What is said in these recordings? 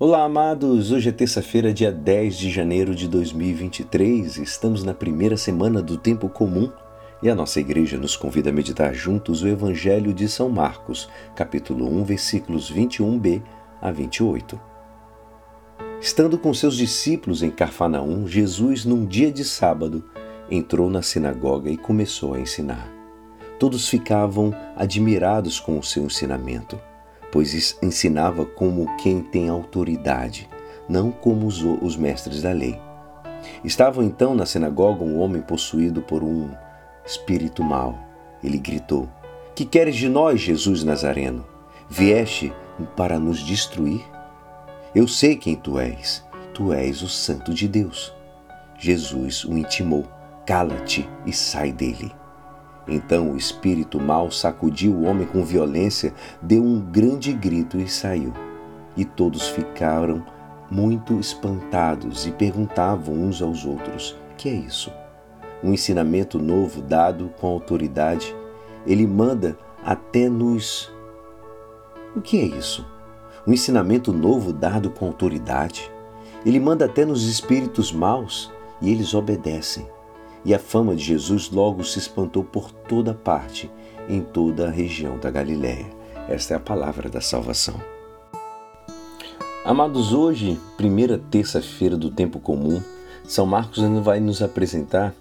Olá, amados! Hoje é terça-feira, dia 10 de janeiro de 2023. Estamos na primeira semana do tempo comum e a nossa igreja nos convida a meditar juntos o Evangelho de São Marcos, capítulo 1, versículos 21b a 28. Estando com seus discípulos em Carfanaum, Jesus, num dia de sábado, entrou na sinagoga e começou a ensinar. Todos ficavam admirados com o seu ensinamento pois ensinava como quem tem autoridade, não como os, mestres da lei. Estava então na sinagoga um homem possuído por um espírito mau. Ele gritou: Que queres de nós, Jesus Nazareno? Vieste para nos destruir? Eu sei quem tu és. Tu és o Santo de Deus. Jesus o intimou: Cala-te e sai dele. Então o espírito mau sacudiu o homem com violência, deu um grande grito e saiu. E todos ficaram muito espantados e perguntavam uns aos outros: Que é isso? Um ensinamento novo dado com autoridade. Ele manda até nos. O que é isso? Um ensinamento novo dado com autoridade. Ele manda até nos espíritos maus e eles obedecem e a fama de Jesus logo se espantou por toda parte, em toda a região da Galiléia. Esta é a palavra da salvação. Amados, hoje, primeira terça-feira do tempo comum, São Marcos vai nos apresentar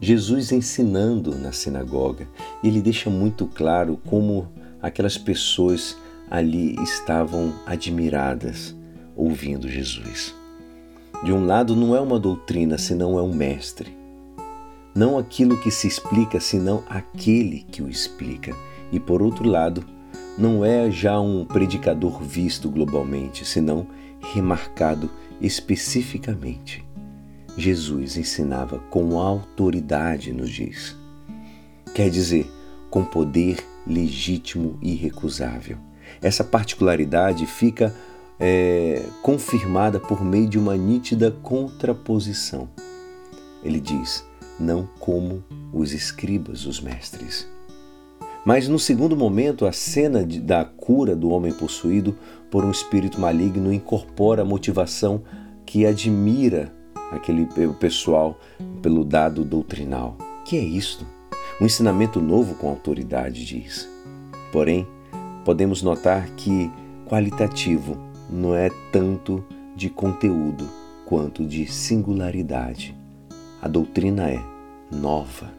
Jesus ensinando na sinagoga. Ele deixa muito claro como aquelas pessoas ali estavam admiradas ouvindo Jesus. De um lado, não é uma doutrina, senão é um mestre não aquilo que se explica, senão aquele que o explica. E por outro lado, não é já um predicador visto globalmente, senão remarcado especificamente. Jesus ensinava com autoridade, nos diz. Quer dizer, com poder legítimo e irrecusável. Essa particularidade fica é, confirmada por meio de uma nítida contraposição. Ele diz: não como os escribas, os mestres. Mas no segundo momento, a cena de, da cura do homem possuído por um espírito maligno incorpora a motivação que admira aquele pessoal pelo dado doutrinal. Que é isto? Um ensinamento novo com autoridade, diz. Porém, podemos notar que qualitativo não é tanto de conteúdo quanto de singularidade. A doutrina é nova.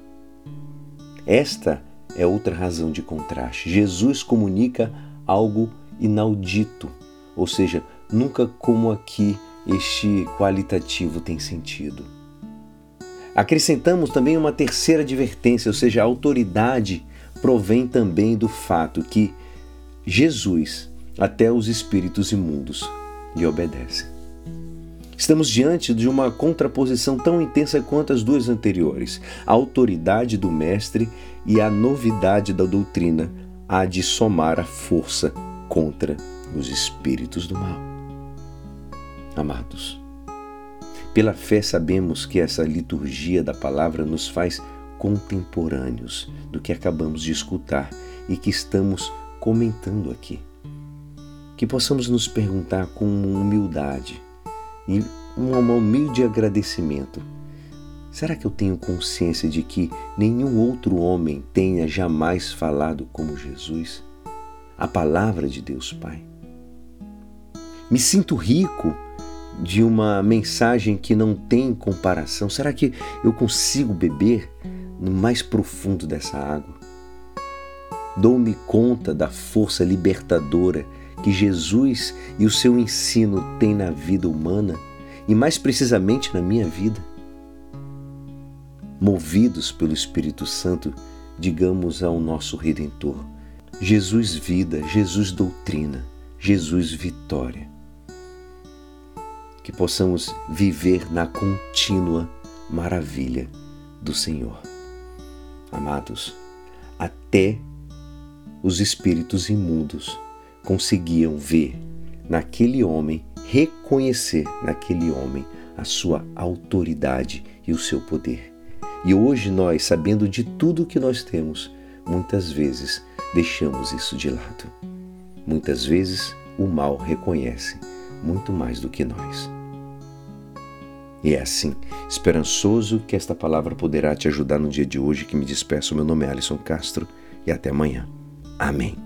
Esta é outra razão de contraste. Jesus comunica algo inaudito, ou seja, nunca como aqui este qualitativo tem sentido. Acrescentamos também uma terceira advertência, ou seja, a autoridade provém também do fato que Jesus, até os espíritos imundos, lhe obedecem. Estamos diante de uma contraposição tão intensa quanto as duas anteriores. A autoridade do Mestre e a novidade da doutrina há de somar a força contra os espíritos do mal. Amados, pela fé sabemos que essa liturgia da palavra nos faz contemporâneos do que acabamos de escutar e que estamos comentando aqui. Que possamos nos perguntar com humildade e um humilde agradecimento. Será que eu tenho consciência de que nenhum outro homem tenha jamais falado como Jesus? A palavra de Deus Pai. Me sinto rico de uma mensagem que não tem comparação. Será que eu consigo beber no mais profundo dessa água? Dou-me conta da força libertadora que Jesus e o seu ensino têm na vida humana e, mais precisamente, na minha vida. Movidos pelo Espírito Santo, digamos ao nosso Redentor: Jesus vida, Jesus doutrina, Jesus vitória. Que possamos viver na contínua maravilha do Senhor. Amados, até os espíritos imundos conseguiam ver naquele homem, reconhecer naquele homem a sua autoridade e o seu poder. E hoje nós, sabendo de tudo que nós temos, muitas vezes deixamos isso de lado. Muitas vezes o mal reconhece muito mais do que nós. E é assim, esperançoso que esta palavra poderá te ajudar no dia de hoje que me despeço. Meu nome é Alisson Castro e até amanhã. Amém.